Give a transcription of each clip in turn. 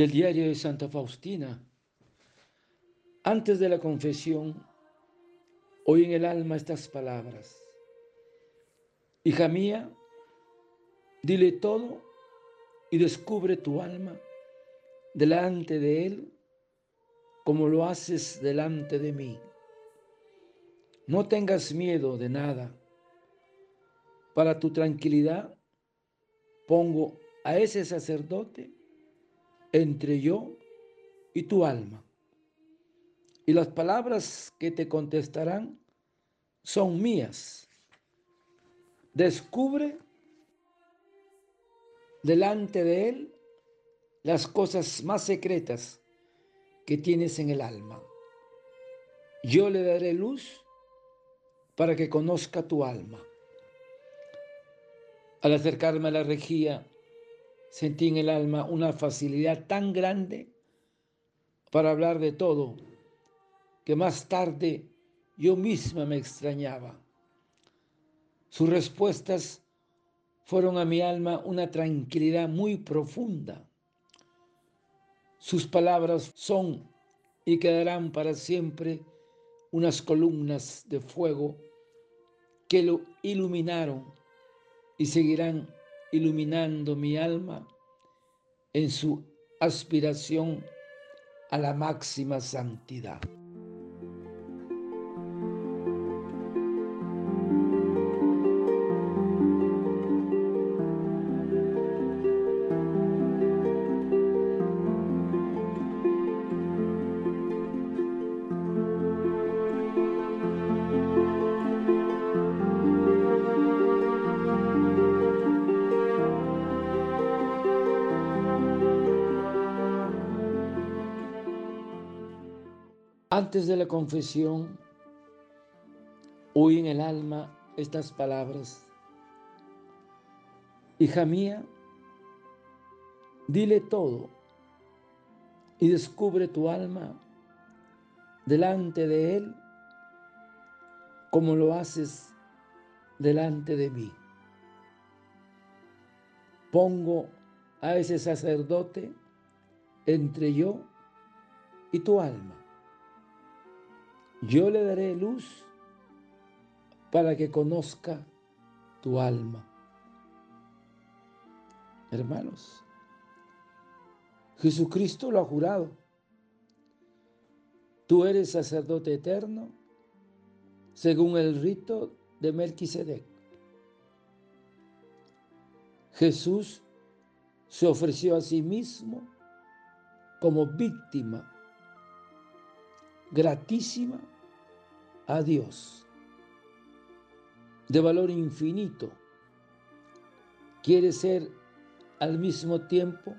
del diario de Santa Faustina. Antes de la confesión, oí en el alma estas palabras. Hija mía, dile todo y descubre tu alma delante de Él como lo haces delante de mí. No tengas miedo de nada. Para tu tranquilidad pongo a ese sacerdote entre yo y tu alma. Y las palabras que te contestarán son mías. Descubre delante de Él las cosas más secretas que tienes en el alma. Yo le daré luz para que conozca tu alma. Al acercarme a la regía, sentí en el alma una facilidad tan grande para hablar de todo que más tarde yo misma me extrañaba. Sus respuestas fueron a mi alma una tranquilidad muy profunda. Sus palabras son y quedarán para siempre unas columnas de fuego que lo iluminaron y seguirán iluminando mi alma en su aspiración a la máxima santidad. Antes de la confesión, oí en el alma estas palabras. Hija mía, dile todo y descubre tu alma delante de Él como lo haces delante de mí. Pongo a ese sacerdote entre yo y tu alma yo le daré luz para que conozca tu alma. Hermanos, Jesucristo lo ha jurado. Tú eres sacerdote eterno según el rito de Melquisedec. Jesús se ofreció a sí mismo como víctima gratísima a Dios, de valor infinito. Quiere ser al mismo tiempo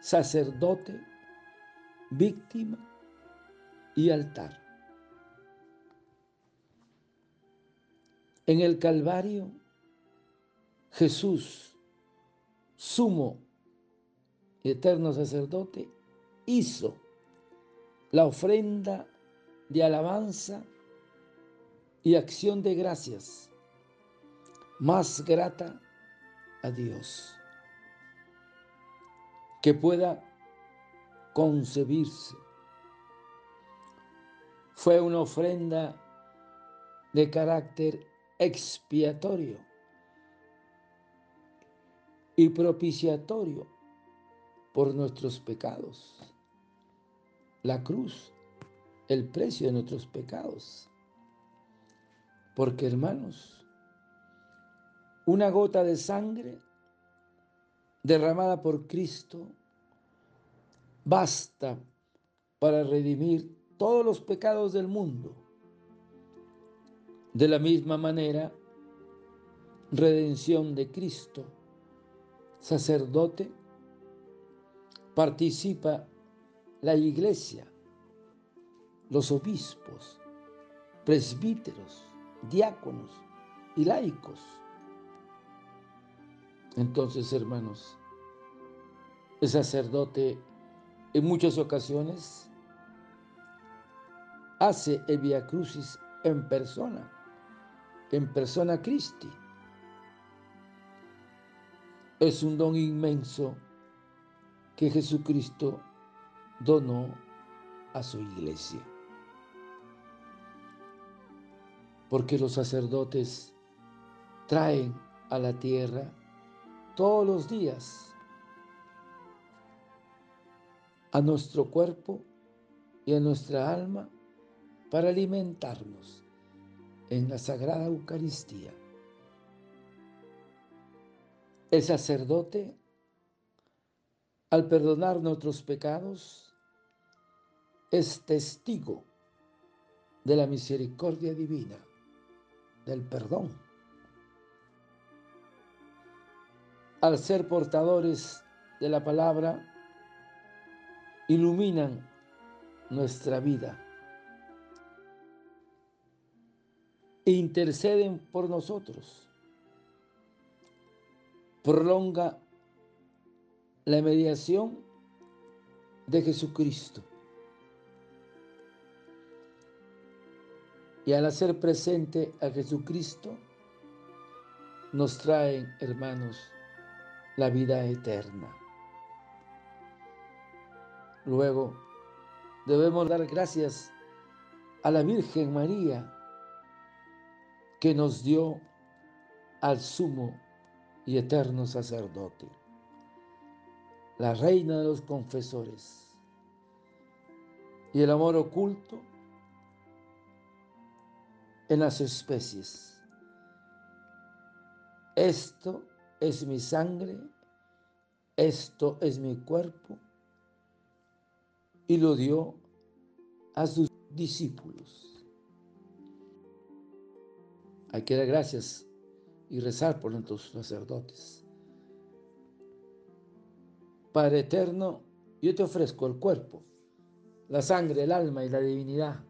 sacerdote, víctima y altar. En el Calvario, Jesús, sumo eterno sacerdote, hizo la ofrenda de alabanza y acción de gracias más grata a Dios que pueda concebirse. Fue una ofrenda de carácter expiatorio y propiciatorio por nuestros pecados la cruz, el precio de nuestros pecados. Porque hermanos, una gota de sangre derramada por Cristo basta para redimir todos los pecados del mundo. De la misma manera, redención de Cristo, sacerdote, participa la iglesia, los obispos, presbíteros, diáconos y laicos. Entonces, hermanos, el sacerdote en muchas ocasiones hace el Via Crucis en persona, en persona Christi. Es un don inmenso que Jesucristo donó a su iglesia. Porque los sacerdotes traen a la tierra todos los días a nuestro cuerpo y a nuestra alma para alimentarnos en la Sagrada Eucaristía. El sacerdote, al perdonar nuestros pecados, es testigo de la misericordia divina, del perdón. Al ser portadores de la palabra, iluminan nuestra vida e interceden por nosotros. Prolonga la mediación de Jesucristo. Y al hacer presente a Jesucristo, nos traen, hermanos, la vida eterna. Luego, debemos dar gracias a la Virgen María que nos dio al sumo y eterno sacerdote, la reina de los confesores, y el amor oculto en las especies. Esto es mi sangre, esto es mi cuerpo y lo dio a sus discípulos. Hay que dar gracias y rezar por nuestros sacerdotes. Padre eterno, yo te ofrezco el cuerpo, la sangre, el alma y la divinidad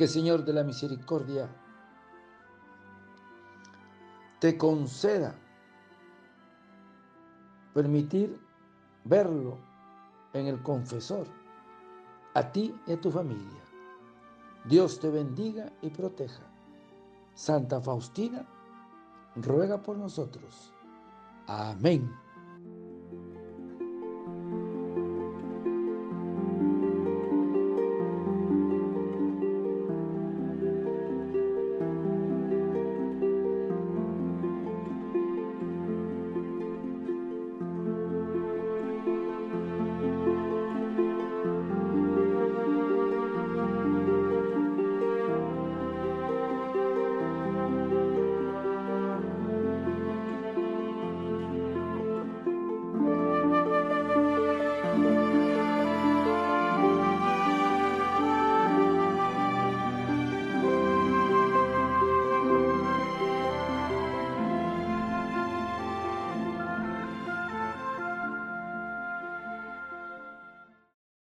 que Señor de la Misericordia te conceda permitir verlo en el confesor a ti y a tu familia. Dios te bendiga y proteja. Santa Faustina, ruega por nosotros. Amén.